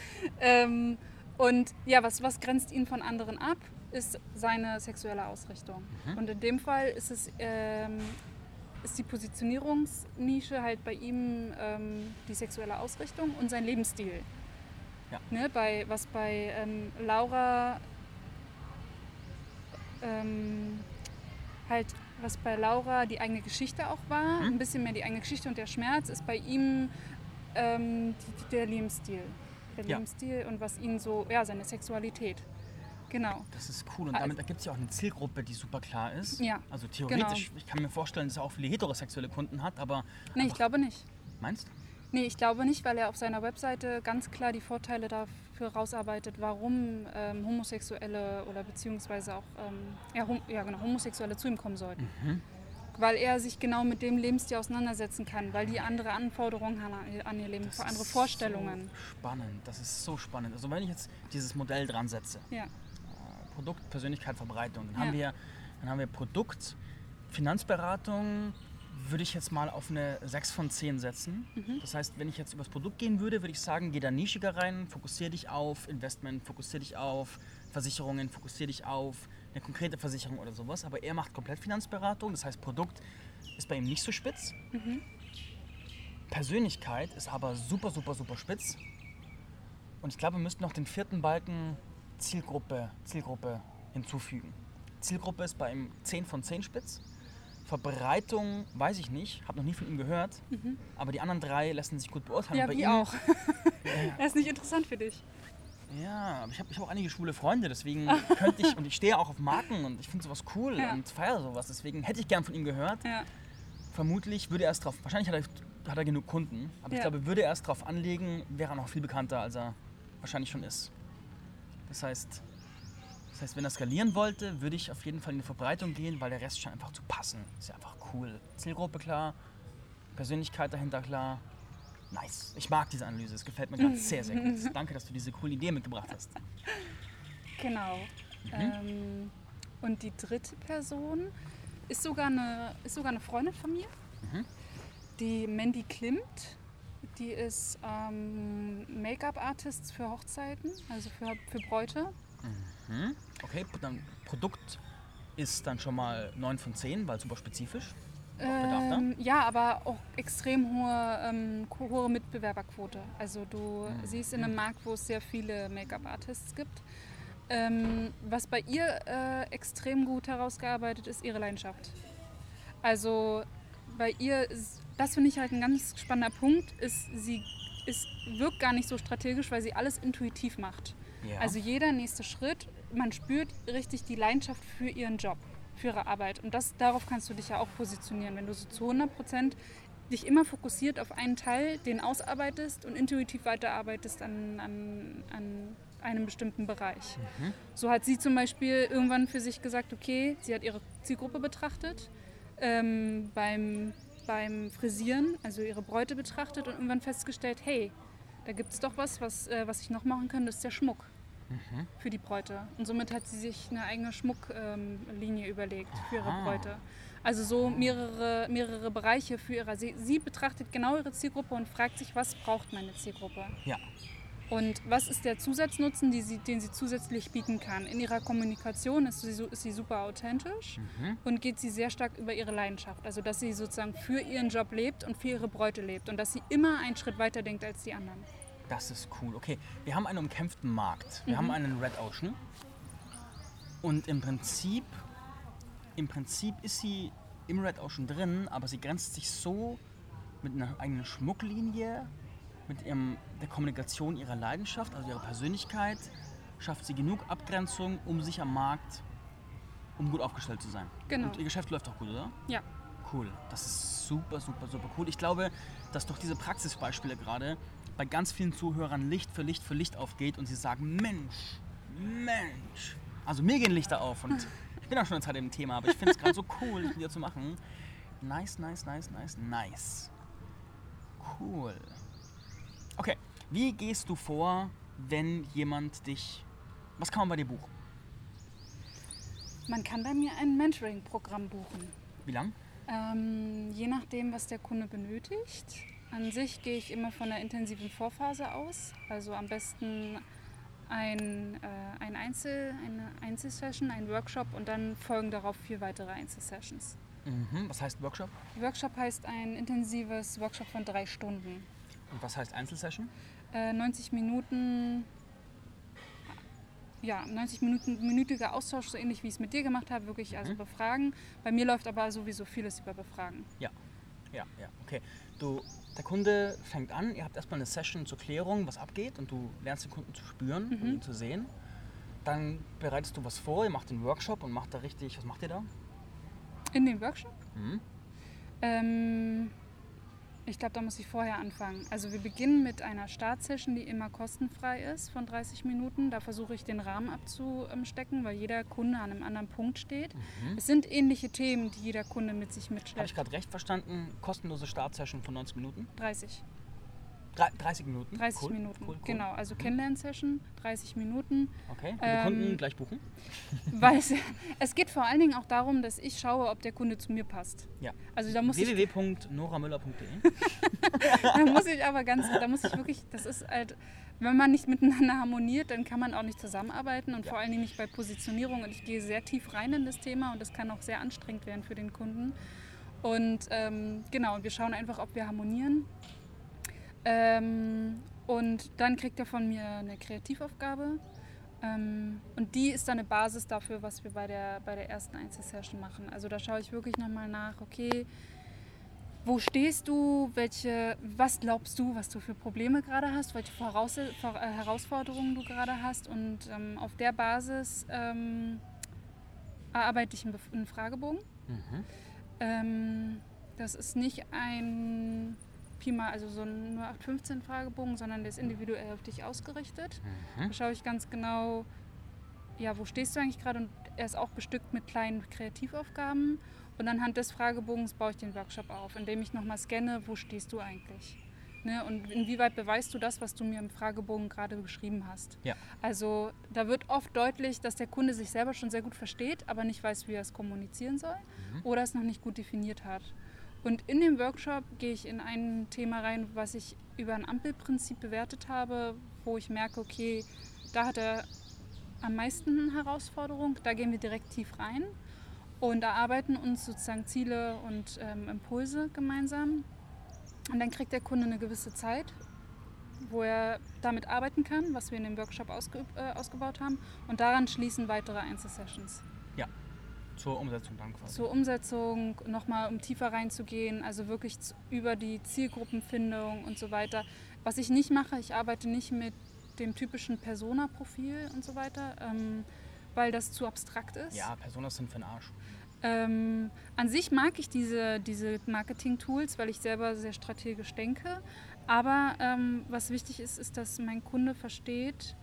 [SPEAKER 2] Ähm, und ja, was, was grenzt ihn von anderen ab, ist seine sexuelle Ausrichtung. Und in dem Fall ist es ähm, ist die Positionierungsnische halt bei ihm ähm, die sexuelle Ausrichtung und sein Lebensstil.
[SPEAKER 1] Ja.
[SPEAKER 2] Ne, bei, was bei ähm, Laura ähm, halt, was bei Laura die eigene Geschichte auch war,
[SPEAKER 1] Mhm.
[SPEAKER 2] ein bisschen mehr die eigene Geschichte und der Schmerz, ist bei ihm ähm, die, der Lebensstil. Der
[SPEAKER 1] Ja.
[SPEAKER 2] Lebensstil und was ihn so, ja, seine Sexualität. Genau.
[SPEAKER 1] Das ist cool. Und damit ergibt es ja auch eine Zielgruppe, die super klar ist.
[SPEAKER 2] Ja,
[SPEAKER 1] Also theoretisch,
[SPEAKER 2] genau.
[SPEAKER 1] ich kann mir vorstellen, dass er auch viele heterosexuelle Kunden hat, aber
[SPEAKER 2] Nee, ich glaube nicht.
[SPEAKER 1] meinst
[SPEAKER 2] Nee, ich glaube nicht, weil er auf seiner Webseite ganz klar die Vorteile dafür rausarbeitet, warum ähm, Homosexuelle oder beziehungsweise auch ähm, ja, hom ja, genau, Homosexuelle zu ihm kommen sollten.
[SPEAKER 1] Mhm.
[SPEAKER 2] Weil er sich genau mit dem Lebensstil auseinandersetzen kann, weil die andere Anforderungen haben an ihr- Leben,
[SPEAKER 1] Das
[SPEAKER 2] andere
[SPEAKER 1] ist
[SPEAKER 2] Vorstellungen.
[SPEAKER 1] So spannend, das ist so spannend. Also wenn ich jetzt dieses Modell dran setze,
[SPEAKER 2] Ja,
[SPEAKER 1] Produkt, Persönlichkeit, Verbreitung, dann
[SPEAKER 2] Ja.
[SPEAKER 1] haben wir, dann haben wir Produkt, Finanzberatung, würde ich jetzt mal auf eine 6 von 10 setzen.
[SPEAKER 2] Mhm.
[SPEAKER 1] Das heißt, wenn ich jetzt übers Produkt gehen würde, würde ich sagen, geh da nischiger rein, fokussier dich auf Investment, fokussier dich auf Versicherungen, fokussier dich auf eine konkrete Versicherung oder sowas. Aber er macht komplett Finanzberatung, das heißt, Produkt ist bei ihm nicht so spitz.
[SPEAKER 2] Mhm.
[SPEAKER 1] Persönlichkeit ist aber super, super, super spitz. Und ich glaube, wir müssten noch den vierten Balken Zielgruppe, Zielgruppe hinzufügen. Zielgruppe ist bei ihm 10 von 10 spitz. Verbreitung weiß ich nicht, habe noch nie von ihm gehört. Aber die anderen drei lassen sich gut beurteilen.
[SPEAKER 2] Mhm. ja
[SPEAKER 1] bei
[SPEAKER 2] wie auch. er ist nicht interessant für dich.
[SPEAKER 1] Ja, aber ich habe ich hab auch einige schwule Freunde, deswegen könnte ich, und ich stehe auch auf Marken und ich finde sowas cool
[SPEAKER 2] Ja.
[SPEAKER 1] und feiere sowas. Deswegen hätte ich gern von ihm gehört.
[SPEAKER 2] Ja,
[SPEAKER 1] Vermutlich würde er es drauf, wahrscheinlich hat er, hat er genug Kunden, aber ich
[SPEAKER 2] Ja.
[SPEAKER 1] glaube, würde er es drauf anlegen, wäre er noch viel bekannter, als er wahrscheinlich schon ist. Das heißt, das heißt, wenn er skalieren wollte, würde ich auf jeden Fall in die Verbreitung gehen, weil der Rest scheint einfach zu passen. Ist ja einfach cool. Zielgruppe klar, Persönlichkeit dahinter klar. Nice. Ich mag diese Analyse. Es gefällt mir gerade sehr, sehr gut. Danke, dass du diese coole Idee mitgebracht hast.
[SPEAKER 2] genau. Ähm, und die dritte Person ist sogar eine, ist sogar eine Freundin von mir,
[SPEAKER 1] Mhm.
[SPEAKER 2] die Mandy Klimt. Die ist ähm, Make-up-Artist für Hochzeiten, also für, für Bräute.
[SPEAKER 1] Hm? Okay, dann Produkt ist dann schon mal 9 von 10, weil super spezifisch.
[SPEAKER 2] Ähm, ja, aber auch extrem hohe, ähm, hohe Mitbewerberquote. Also du siehst in einem Markt, wo es sehr viele Make-up-Artists gibt. Ähm, was bei ihr äh, extrem gut herausgearbeitet ist, ihre Leidenschaft. Also bei ihr, ist, das finde ich halt ein ganz spannender Punkt, ist, sie ist, wirkt gar nicht so strategisch, weil sie alles intuitiv macht.
[SPEAKER 1] Ja.
[SPEAKER 2] Also jeder nächste Schritt, man spürt richtig die Leidenschaft für ihren Job, für ihre Arbeit. Und das, darauf kannst du dich ja auch positionieren, wenn du so zu 100 Prozent dich immer fokussiert auf einen Teil, den ausarbeitest und intuitiv weiterarbeitest an, an, an einem bestimmten Bereich. So hat sie zum Beispiel irgendwann für sich gesagt, okay, sie hat ihre Zielgruppe betrachtet, ähm, beim, beim Frisieren, also ihre Bräute betrachtet und irgendwann festgestellt, hey, da gibt es doch was, was, äh, was ich noch machen kann, das ist der Schmuck für die Bräute. Und somit hat sie sich eine eigene Schmucklinie ähm, überlegt für ihre. Bräute. Also so mehrere, mehrere Bereiche für ihre. Sie, sie betrachtet genau ihre Zielgruppe und fragt sich, was braucht meine Zielgruppe?
[SPEAKER 1] ja.
[SPEAKER 2] Und was ist der Zusatznutzen, sie, den sie zusätzlich bieten kann? In ihrer Kommunikation ist sie, ist sie super authentisch und geht sie sehr stark über ihre Leidenschaft. Also dass sie sozusagen für ihren Job lebt und für ihre Bräute lebt und dass sie immer einen Schritt weiter denkt als die anderen.
[SPEAKER 1] Das ist cool. Okay, wir haben einen umkämpften Markt. Wir haben einen Red Ocean. Und im Prinzip, im Prinzip ist sie im Red Ocean drin, aber sie grenzt sich so mit einer eigenen Schmucklinie, mit ihrem, der Kommunikation ihrer Leidenschaft, also ihrer Persönlichkeit, schafft sie genug Abgrenzung, um sich am Markt, um gut aufgestellt zu sein.
[SPEAKER 2] Genau.
[SPEAKER 1] Und ihr Geschäft läuft auch gut, oder?
[SPEAKER 2] Ja,
[SPEAKER 1] Cool, das ist super, super, super cool. Ich glaube, dass durch diese Praxisbeispiele gerade bei ganz vielen Zuhörern Licht für Licht für Licht aufgeht und sie sagen, Mensch, Mensch. Also mir gehen Lichter auf und ich bin auch schon eine Zeit im Thema, aber ich finde es gerade so cool, das mit dir zu machen. Nice, nice, nice, nice, nice. Cool. Okay, wie gehst du vor, wenn jemand dich... Was kann man bei dir buchen?
[SPEAKER 2] man kann bei mir ein Mentoring-Programm buchen.
[SPEAKER 1] Wie lang?
[SPEAKER 2] Ähm, je nachdem, was der Kunde benötigt. An sich gehe ich immer von einer intensiven Vorphase aus. Also am besten ein, äh, ein Einzel, eine Einzelsession, ein Workshop und dann folgen darauf vier weitere Einzelsessions.
[SPEAKER 1] Mhm. Was heißt Workshop?
[SPEAKER 2] Workshop heißt ein intensives Workshop von drei Stunden.
[SPEAKER 1] Und was heißt Einzelsession?
[SPEAKER 2] Äh, 90 Minuten, ja, 90 Minuten, minütiger Austausch, so ähnlich wie ich es mit dir gemacht habe, wirklich also befragen. Bei mir läuft aber sowieso vieles über Befragen.
[SPEAKER 1] Ja, ja, ja, okay. Du, der Kunde fängt an, ihr habt erstmal eine Session zur Klärung, was abgeht und du lernst den Kunden zu spüren und ihn zu sehen. Dann bereitest du was vor, ihr macht den Workshop und macht da richtig, was macht ihr da?
[SPEAKER 2] In dem Workshop?
[SPEAKER 1] Mhm.
[SPEAKER 2] Ähm, ich glaube, da muss ich vorher anfangen. Also wir beginnen mit einer Startsession, die immer kostenfrei ist von 30 Minuten. Da versuche ich den Rahmen abzustecken, weil jeder Kunde an einem anderen Punkt steht.
[SPEAKER 1] Mhm.
[SPEAKER 2] Es sind ähnliche Themen, die jeder Kunde mit sich
[SPEAKER 1] Habe ich
[SPEAKER 2] mitschleppt.
[SPEAKER 1] gerade recht verstanden? Kostenlose Startsession von 90 Minuten?
[SPEAKER 2] 30.
[SPEAKER 1] Drei- 30 Minuten?
[SPEAKER 2] 30
[SPEAKER 1] cool.
[SPEAKER 2] Minuten.
[SPEAKER 1] Cool, cool.
[SPEAKER 2] Genau, also. Kennenlern-Session, 30 Minuten.
[SPEAKER 1] Okay, liebe
[SPEAKER 2] Ähm,
[SPEAKER 1] Kunden gleich buchen.
[SPEAKER 2] Weil es, geht vor allen Dingen auch darum, dass ich schaue, ob der Kunde zu mir passt.
[SPEAKER 1] Ja.
[SPEAKER 2] Also da muss ich
[SPEAKER 1] www.noramüller.de
[SPEAKER 2] da muss ich aber ganz, da muss ich wirklich, das ist halt, wenn man nicht miteinander harmoniert, dann kann man auch nicht zusammenarbeiten und
[SPEAKER 1] Ja.
[SPEAKER 2] vor allen Dingen nicht bei Positionierung. Und ich gehe sehr tief rein in das Thema und das kann auch sehr anstrengend werden für den Kunden. Und ähm, genau, wir schauen einfach, ob wir harmonieren. Ähm, und dann kriegt er von mir eine Kreativaufgabe. Ähm, und die ist dann eine Basis dafür, was wir bei der, bei der ersten Einzelsession machen. Also da schaue ich wirklich nochmal nach, okay, wo stehst du? Welche, was glaubst du, was du für Probleme gerade hast? Welche Voraus Vor- äh, Herausforderungen du gerade hast? Und ähm, auf der Basis ähm, erarbeite ich einen, Bef- einen Fragebogen.
[SPEAKER 1] Mhm.
[SPEAKER 2] Ähm, das ist nicht ein Pi mal, also so ein 0815 Fragebogen, sondern der ist individuell auf dich ausgerichtet.
[SPEAKER 1] Mhm.
[SPEAKER 2] Da schaue ich ganz genau, ja, wo stehst du eigentlich gerade? Und er ist auch bestückt mit kleinen Kreativaufgaben. Und anhand des Fragebogens baue ich den Workshop auf, indem ich nochmal scanne, wo stehst du eigentlich? Ne? Und inwieweit beweist du das, was du mir im Fragebogen gerade beschrieben hast?
[SPEAKER 1] Ja.
[SPEAKER 2] Also da wird oft deutlich, dass der Kunde sich selber schon sehr gut versteht, aber nicht weiß, wie er es kommunizieren soll
[SPEAKER 1] Mhm.
[SPEAKER 2] oder es noch nicht gut definiert hat. Und in dem Workshop gehe ich in ein Thema rein, was ich über ein Ampelprinzip bewertet habe, wo ich merke, okay, da hat er am meisten Herausforderung, da gehen wir direkt tief rein und erarbeiten uns sozusagen Ziele und ähm, Impulse gemeinsam. Und dann kriegt der Kunde eine gewisse Zeit, wo er damit arbeiten kann, was wir in dem Workshop ausge äh, ausgebaut haben. Und daran schließen weitere Einzelsessions.
[SPEAKER 1] Zur Umsetzung dann quasi.
[SPEAKER 2] Zur Umsetzung, nochmal um tiefer reinzugehen, also wirklich über die Zielgruppenfindung und so weiter. Was ich nicht mache, ich arbeite nicht mit dem typischen Persona-Profil und so weiter, ähm, weil das zu abstrakt ist.
[SPEAKER 1] Ja, Personas sind für den Arsch.
[SPEAKER 2] Ähm, an sich mag ich diese, diese Marketing-Tools, weil ich selber sehr strategisch denke. Aber ähm, was wichtig ist, ist, dass mein Kunde versteht,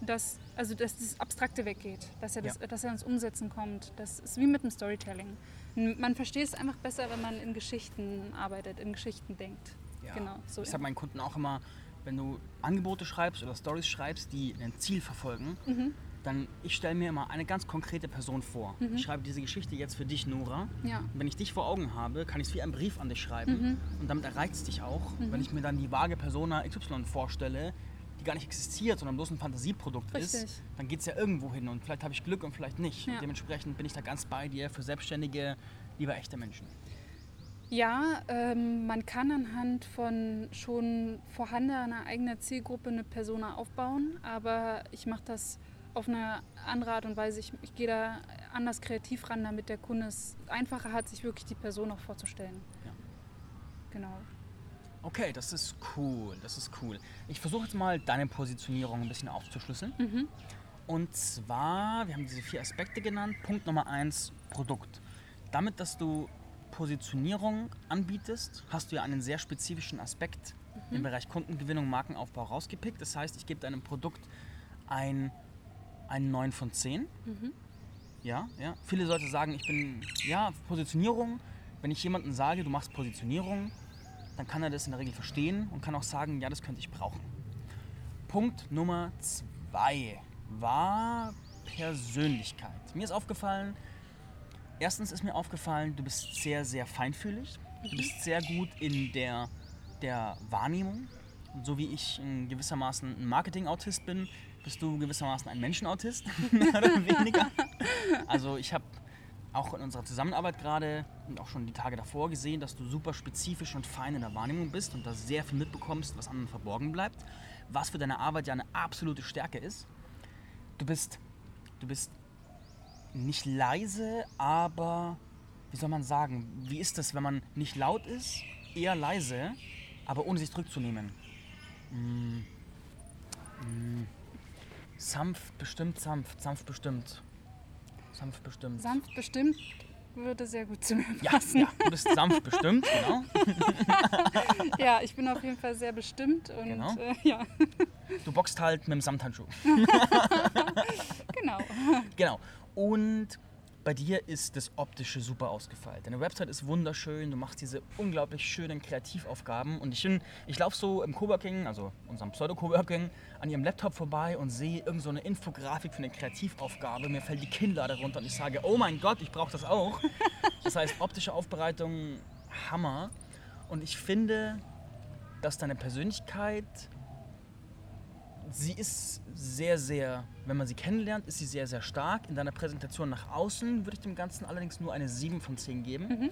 [SPEAKER 2] dass, also dass das Abstrakte weggeht, dass er, das, dass er ins Umsetzen kommt. Das ist wie mit dem Storytelling. Man versteht es einfach besser, wenn man in Geschichten arbeitet, in Geschichten denkt.
[SPEAKER 1] Ja.
[SPEAKER 2] Genau, so.
[SPEAKER 1] Ich sage meinen Kunden auch immer, wenn du Angebote schreibst oder Stories schreibst, die ein Ziel verfolgen,
[SPEAKER 2] Mhm.
[SPEAKER 1] dann ich stelle mir immer eine ganz konkrete Person vor.
[SPEAKER 2] Mhm.
[SPEAKER 1] Ich schreibe diese Geschichte jetzt für dich, Nora.
[SPEAKER 2] Ja.
[SPEAKER 1] Und wenn ich dich vor Augen habe, kann ich es wie einen Brief an dich schreiben.
[SPEAKER 2] Mhm.
[SPEAKER 1] Und damit erreicht es dich auch.
[SPEAKER 2] Mhm.
[SPEAKER 1] Wenn ich mir dann die vage Persona XY vorstelle, die gar nicht existiert, sondern bloß ein Fantasieprodukt ist,
[SPEAKER 2] Richtig.
[SPEAKER 1] dann geht es ja irgendwo hin. Und vielleicht habe ich Glück und vielleicht nicht.
[SPEAKER 2] Ja.
[SPEAKER 1] Und dementsprechend bin ich da ganz bei dir für Selbstständige, lieber echte Menschen.
[SPEAKER 2] Ja, ähm, man kann anhand von schon vorhandener eigener Zielgruppe eine Persona aufbauen, aber ich mache das auf eine andere Art und Weise. Ich, ich gehe da anders kreativ ran, damit der Kunde es einfacher hat, sich wirklich die Person auch vorzustellen.
[SPEAKER 1] Ja.
[SPEAKER 2] Genau.
[SPEAKER 1] Okay, das ist cool, das ist cool. Ich versuche jetzt mal deine Positionierung ein bisschen aufzuschlüsseln.
[SPEAKER 2] Mhm.
[SPEAKER 1] Und zwar, wir haben diese vier Aspekte genannt. Punkt Nummer eins, Produkt. Damit, dass du Positionierung anbietest, hast du ja einen sehr spezifischen Aspekt im Bereich Kundengewinnung, Markenaufbau rausgepickt. Das heißt, ich gebe deinem Produkt ein, ein 9 von 10.
[SPEAKER 2] Mhm.
[SPEAKER 1] Ja, ja. Viele Leute sagen, ich bin, ja, Positionierung. Wenn ich jemandem sage, du machst Positionierung, dann kann er das in der Regel verstehen und kann auch sagen, ja, das könnte ich brauchen. Punkt Nummer zwei war Persönlichkeit. Mir ist aufgefallen, erstens ist mir aufgefallen, du bist sehr, sehr feinfühlig. Du bist sehr gut in der, der Wahrnehmung. So wie ich in gewissermaßen ein Marketing-Autist bin, bist du gewissermaßen ein Menschenautist, mehr oder weniger. Also ich habe auch in unserer Zusammenarbeit gerade und auch schon die Tage davor gesehen, dass du super spezifisch und fein in der Wahrnehmung bist und da sehr viel mitbekommst, was anderen verborgen bleibt, was für deine Arbeit ja eine absolute Stärke ist. Du bist, du bist nicht leise, aber wie soll man sagen, wie ist das, wenn man nicht laut ist, eher leise, aber ohne sich zurückzunehmen? Mm. Mm. Sanft, bestimmt sanft, sanft bestimmt. Sanft bestimmt.
[SPEAKER 2] Sanft bestimmt würde sehr gut zu mir
[SPEAKER 1] ja,
[SPEAKER 2] passen.
[SPEAKER 1] ja, du bist sanft bestimmt, genau.
[SPEAKER 2] Ja, ich bin auf jeden Fall sehr bestimmt und
[SPEAKER 1] Genau.
[SPEAKER 2] äh, ja,
[SPEAKER 1] Du boxt halt mit dem Samthandschuh.
[SPEAKER 2] genau.
[SPEAKER 1] Genau. Und bei dir ist das Optische super ausgefeilt. Deine Website ist wunderschön, du machst diese unglaublich schönen Kreativaufgaben. Und ich, bin- ich laufe so im Coworking, also unserem Pseudo-Coworking, an ihrem Laptop vorbei und sehe irgend so eine Infografik für eine Kreativaufgabe. Mir fällt die Kinnlade runter und ich sage, oh mein Gott, ich brauche das auch. Das heißt, optische Aufbereitung, Hammer. Und ich finde, dass deine Persönlichkeit sie ist sehr, sehr, wenn man sie kennenlernt, ist sie sehr, sehr stark. In deiner Präsentation nach außen würde ich dem Ganzen allerdings nur eine 7 von 10 geben,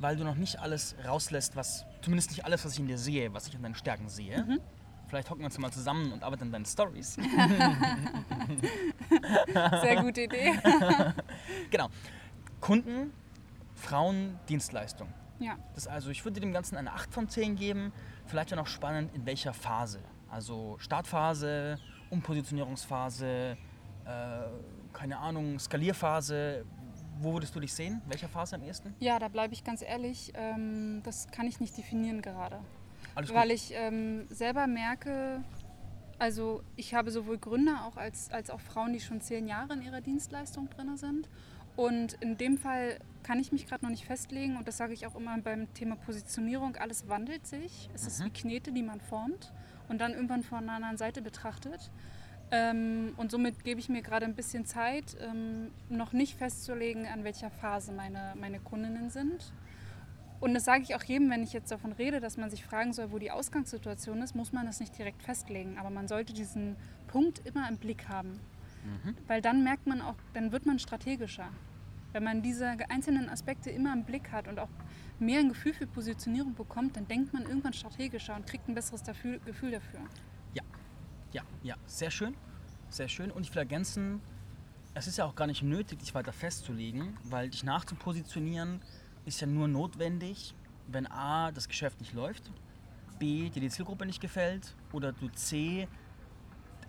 [SPEAKER 1] weil du noch nicht alles rauslässt, was, zumindest nicht alles, was ich in dir sehe, was ich an deinen Stärken sehe. Vielleicht hocken wir uns mal zusammen und arbeiten an deinen Stories.
[SPEAKER 2] Sehr gute Idee.
[SPEAKER 1] genau. Kunden, Frauen, Dienstleistung.
[SPEAKER 2] Ja,
[SPEAKER 1] Das also, ich würde dem Ganzen eine 8 von 10 geben. Vielleicht ja noch spannend, in welcher Phase. Also Startphase, Umpositionierungsphase, äh, keine Ahnung, Skalierphase. Wo würdest du dich sehen? Welcher Phase am ehesten?
[SPEAKER 2] ja da bleibe ich ganz ehrlich, ähm, das kann ich nicht definieren gerade.
[SPEAKER 1] Alles gut.
[SPEAKER 2] Weil ich ähm, selber merke, also ich habe sowohl Gründer auch als, als auch Frauen, die schon zehn Jahre in ihrer Dienstleistung drin sind. Und in dem Fall kann ich mich gerade noch nicht festlegen und das sage ich auch immer beim Thema Positionierung, alles wandelt sich. Es ist
[SPEAKER 1] Mhm.
[SPEAKER 2] wie Knete, die man formt und dann irgendwann von einer anderen Seite betrachtet. Ähm, und somit gebe ich mir gerade ein bisschen Zeit, ähm, noch nicht festzulegen, an welcher Phase meine, meine Kundinnen sind. Und das sage ich auch jedem, wenn ich jetzt davon rede, dass man sich fragen soll, wo die Ausgangssituation ist, muss man das nicht direkt festlegen. Aber man sollte diesen Punkt immer im Blick haben. Weil dann merkt man auch, dann wird man strategischer. Wenn man diese einzelnen Aspekte immer im Blick hat und auch mehr ein Gefühl für Positionierung bekommt, dann denkt man irgendwann strategischer und kriegt ein besseres dafür, Gefühl dafür.
[SPEAKER 1] Ja, ja, ja, sehr schön, sehr schön. Und ich will ergänzen, es ist ja auch gar nicht nötig, dich weiter festzulegen, weil dich nachzupositionieren ist ja nur notwendig, wenn A, das Geschäft nicht läuft, B, dir die Zielgruppe nicht gefällt oder du C,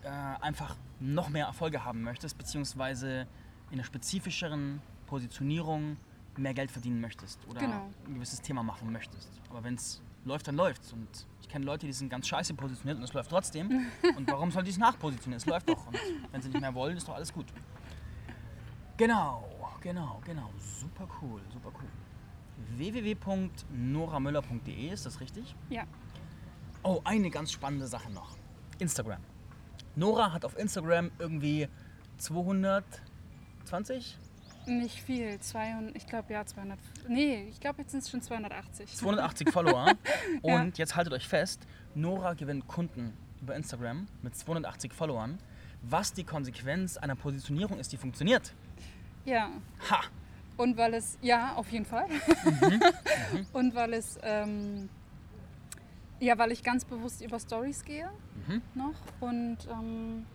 [SPEAKER 1] äh, einfach noch mehr Erfolge haben möchtest, beziehungsweise in einer spezifischeren Positionierung mehr Geld verdienen möchtest oder
[SPEAKER 2] Genau.
[SPEAKER 1] ein gewisses Thema machen möchtest. Aber wenn es läuft, dann läuft's. Und ich kenne Leute, die sind ganz scheiße positioniert und es läuft trotzdem. und warum soll die es nachpositionieren? Es läuft doch. Und wenn sie nicht mehr wollen, ist doch alles gut. Genau, genau, genau. Super cool, super cool. www.noramüller.de, ist das richtig?
[SPEAKER 2] Ja,
[SPEAKER 1] Oh, eine ganz spannende Sache noch. Instagram. Nora hat auf Instagram irgendwie 220?
[SPEAKER 2] Nicht viel. 200, ich glaube, ja, 200. Nee, ich glaube, jetzt sind es schon 280.
[SPEAKER 1] 280 Follower. Und jetzt haltet euch fest, Nora gewinnt Kunden über Instagram mit 280 Followern. Was die Konsequenz einer Positionierung ist, die funktioniert.
[SPEAKER 2] Ja,
[SPEAKER 1] Ha!
[SPEAKER 2] Und weil es, ja, auf jeden Fall.
[SPEAKER 1] Mhm.
[SPEAKER 2] Und weil es, ähm, ja, weil ich ganz bewusst über Stories gehe
[SPEAKER 1] Mhm.
[SPEAKER 2] noch und ähm,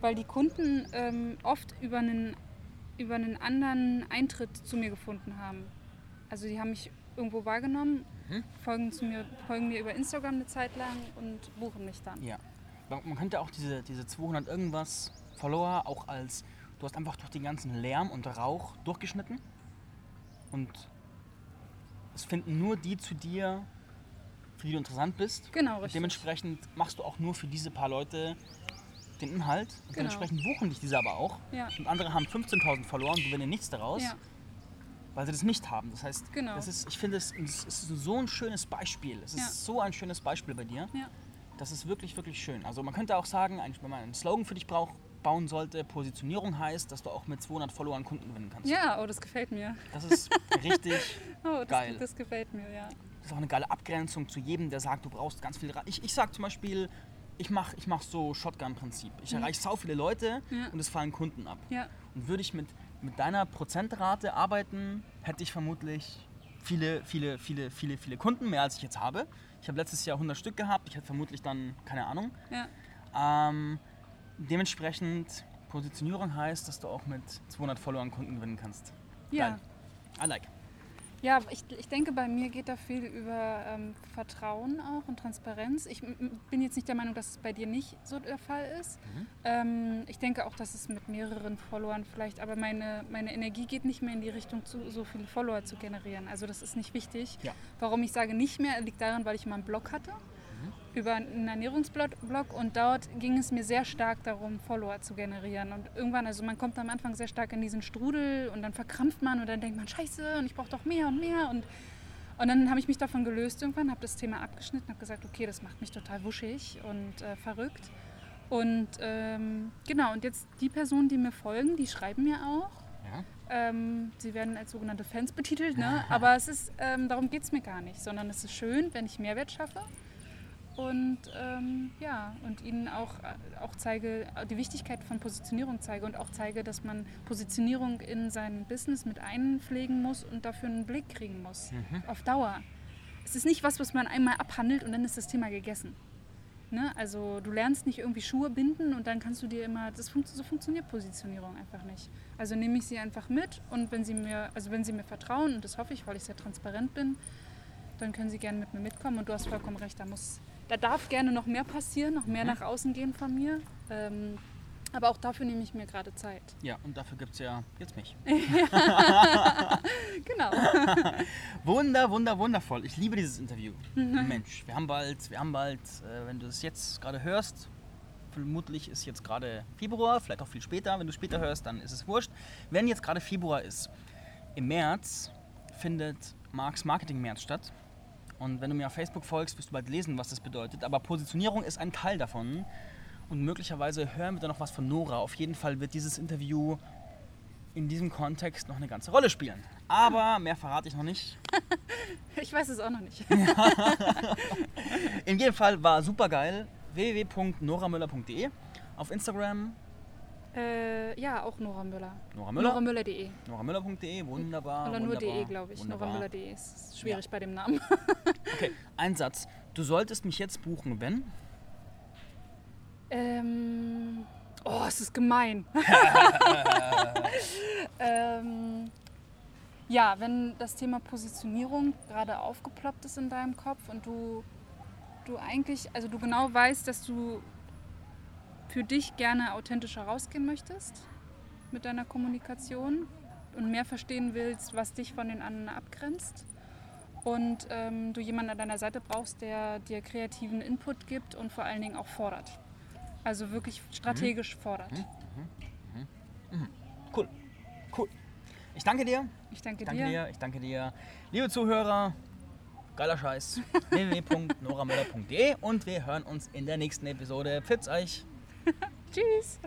[SPEAKER 2] weil die Kunden ähm, oft über einen, über einen anderen Eintritt zu mir gefunden haben. Also die haben mich irgendwo wahrgenommen,
[SPEAKER 1] Mhm.
[SPEAKER 2] folgen, zu mir, folgen mir über Instagram eine Zeit lang und buchen mich dann.
[SPEAKER 1] Ja. Man könnte auch diese, diese 200 irgendwas Follower auch als, du hast einfach durch den ganzen Lärm und Rauch durchgeschnitten und es finden nur die zu dir, für die du interessant bist.
[SPEAKER 2] Genau,
[SPEAKER 1] Und
[SPEAKER 2] richtig.
[SPEAKER 1] dementsprechend machst du auch nur für diese paar Leute den Inhalt. Und
[SPEAKER 2] Genau.
[SPEAKER 1] dementsprechend buchen dich diese aber auch.
[SPEAKER 2] Ja.
[SPEAKER 1] Und andere haben 15.000 verloren und gewinnen nichts daraus,
[SPEAKER 2] Ja,
[SPEAKER 1] weil sie das nicht haben. Das heißt,
[SPEAKER 2] Genau.
[SPEAKER 1] das ist, ich finde, es ist so ein schönes Beispiel. Es ist
[SPEAKER 2] Ja.
[SPEAKER 1] so ein schönes Beispiel bei dir. Das ist wirklich, wirklich schön. Also man könnte auch sagen, wenn man einen Slogan für dich braucht, bauen sollte, Positionierung heißt, dass du auch mit 200 Followern Kunden gewinnen kannst.
[SPEAKER 2] ja, oh, das gefällt mir.
[SPEAKER 1] Das ist richtig,
[SPEAKER 2] Oh, das,
[SPEAKER 1] Geil.
[SPEAKER 2] das gefällt mir, ja.
[SPEAKER 1] das ist auch eine geile Abgrenzung zu jedem, der sagt, du brauchst ganz viel. Ra ich, ich sag zum Beispiel, ich mache ich mach so Shotgun-Prinzip. Ich erreiche sau viele Leute
[SPEAKER 2] Mhm. Ja.
[SPEAKER 1] und es fallen Kunden ab.
[SPEAKER 2] Ja,
[SPEAKER 1] Und würde ich mit, mit deiner Prozentrate arbeiten, hätte ich vermutlich viele, viele, viele, viele, viele Kunden, mehr als ich jetzt habe. Ich habe letztes Jahr 100 Stück gehabt, ich hätte vermutlich dann, keine Ahnung,
[SPEAKER 2] ja,
[SPEAKER 1] Ähm, dementsprechend, Positionierung heißt, dass du auch mit 200 Followern Kunden gewinnen kannst.
[SPEAKER 2] ja.
[SPEAKER 1] Geil. I like.
[SPEAKER 2] Ja, ich, ich denke, bei mir geht da viel über ähm, Vertrauen auch und Transparenz. Ich bin jetzt nicht der Meinung, dass es bei dir nicht so der Fall ist.
[SPEAKER 1] Mhm.
[SPEAKER 2] Ähm, ich denke auch, dass es mit mehreren Followern vielleicht, aber meine, meine Energie geht nicht mehr in die Richtung, zu, so viele Follower zu generieren. Also das ist nicht wichtig.
[SPEAKER 1] Ja.
[SPEAKER 2] Warum ich sage nicht mehr, liegt daran, weil ich mal einen Blog hatte über einen Ernährungsblog Blog und dort ging es mir sehr stark darum, Follower zu generieren. Und irgendwann, also man kommt am Anfang sehr stark in diesen Strudel und dann verkrampft man und dann denkt man, scheiße, und ich brauche doch mehr und mehr. Und, und dann habe ich mich davon gelöst irgendwann, habe das Thema abgeschnitten, habe gesagt, okay, das macht mich total wuschig und äh, verrückt. Und ähm, genau, und jetzt die Personen, die mir folgen, die schreiben mir auch.
[SPEAKER 1] Ja.
[SPEAKER 2] Ähm, sie werden als sogenannte Fans betitelt, ne? aber es ist, ähm, darum geht es mir gar nicht, sondern es ist schön, wenn ich Mehrwert schaffe und ähm, ja, und ihnen auch, äh, auch zeige, die Wichtigkeit von Positionierung zeige und auch zeige, dass man Positionierung in sein Business mit einpflegen muss und dafür einen Blick kriegen muss. Auf Dauer. Es ist nicht was, was man einmal abhandelt und dann ist das Thema gegessen. Ne? Also du lernst nicht irgendwie Schuhe binden und dann kannst du dir immer, das funkt, so funktioniert Positionierung einfach nicht. Also nehme ich sie einfach mit und wenn sie mir, also wenn sie mir vertrauen, und das hoffe ich, weil ich sehr transparent bin, dann können sie gerne mit mir mitkommen und du hast vollkommen recht, da muss, da darf gerne noch mehr passieren, noch mehr nach außen gehen von mir. Ähm, aber auch dafür nehme ich mir gerade Zeit.
[SPEAKER 1] Ja, und dafür gibt es ja jetzt mich.
[SPEAKER 2] Genau.
[SPEAKER 1] Wunder, wunder, wundervoll. Ich liebe dieses Interview. Mensch, wir haben bald, wir haben bald, äh, wenn du es jetzt gerade hörst, vermutlich ist jetzt gerade Februar, vielleicht auch viel später. Wenn du später hörst, dann ist es wurscht. Wenn jetzt gerade Februar ist, im März findet Marks Marketing März statt. Und wenn du mir auf Facebook folgst, wirst du bald lesen, was das bedeutet. Aber Positionierung ist ein Teil davon. Und möglicherweise hören wir da noch was von Nora. Auf jeden Fall wird dieses Interview in diesem Kontext noch eine ganze Rolle spielen. Aber mehr verrate ich noch nicht.
[SPEAKER 2] Ich weiß es auch noch nicht.
[SPEAKER 1] In jedem Fall war super geil. www.noramüller.de Auf Instagram
[SPEAKER 2] äh, ja, auch Nora Müller.
[SPEAKER 1] Nora Müller.
[SPEAKER 2] NoraMüller.de.
[SPEAKER 1] noramüller.de, wunderbar.
[SPEAKER 2] Oder nur
[SPEAKER 1] wunderbar,
[SPEAKER 2] de, glaube ich. NoraMüller.de ist schwierig bei dem Namen.
[SPEAKER 1] Okay, ein Satz. Du solltest mich jetzt buchen, wenn?
[SPEAKER 2] Ähm, oh, es ist gemein. ähm, ja, wenn das Thema Positionierung gerade aufgeploppt ist in deinem Kopf und du, du eigentlich, also du genau weißt, dass du für dich gerne authentischer rausgehen möchtest mit deiner Kommunikation und mehr verstehen willst, was dich von den anderen abgrenzt und ähm, du jemanden an deiner Seite brauchst, der dir kreativen Input gibt und vor allen Dingen auch fordert. Also wirklich strategisch fordert.
[SPEAKER 1] Cool. Cool. Ich danke dir.
[SPEAKER 2] Ich danke,
[SPEAKER 1] danke
[SPEAKER 2] dir.
[SPEAKER 1] dir. Ich danke dir. Liebe Zuhörer, geiler Scheiß. www.noramüller.de und wir hören uns in der nächsten Episode. Pfiz euch.
[SPEAKER 2] Tschüss.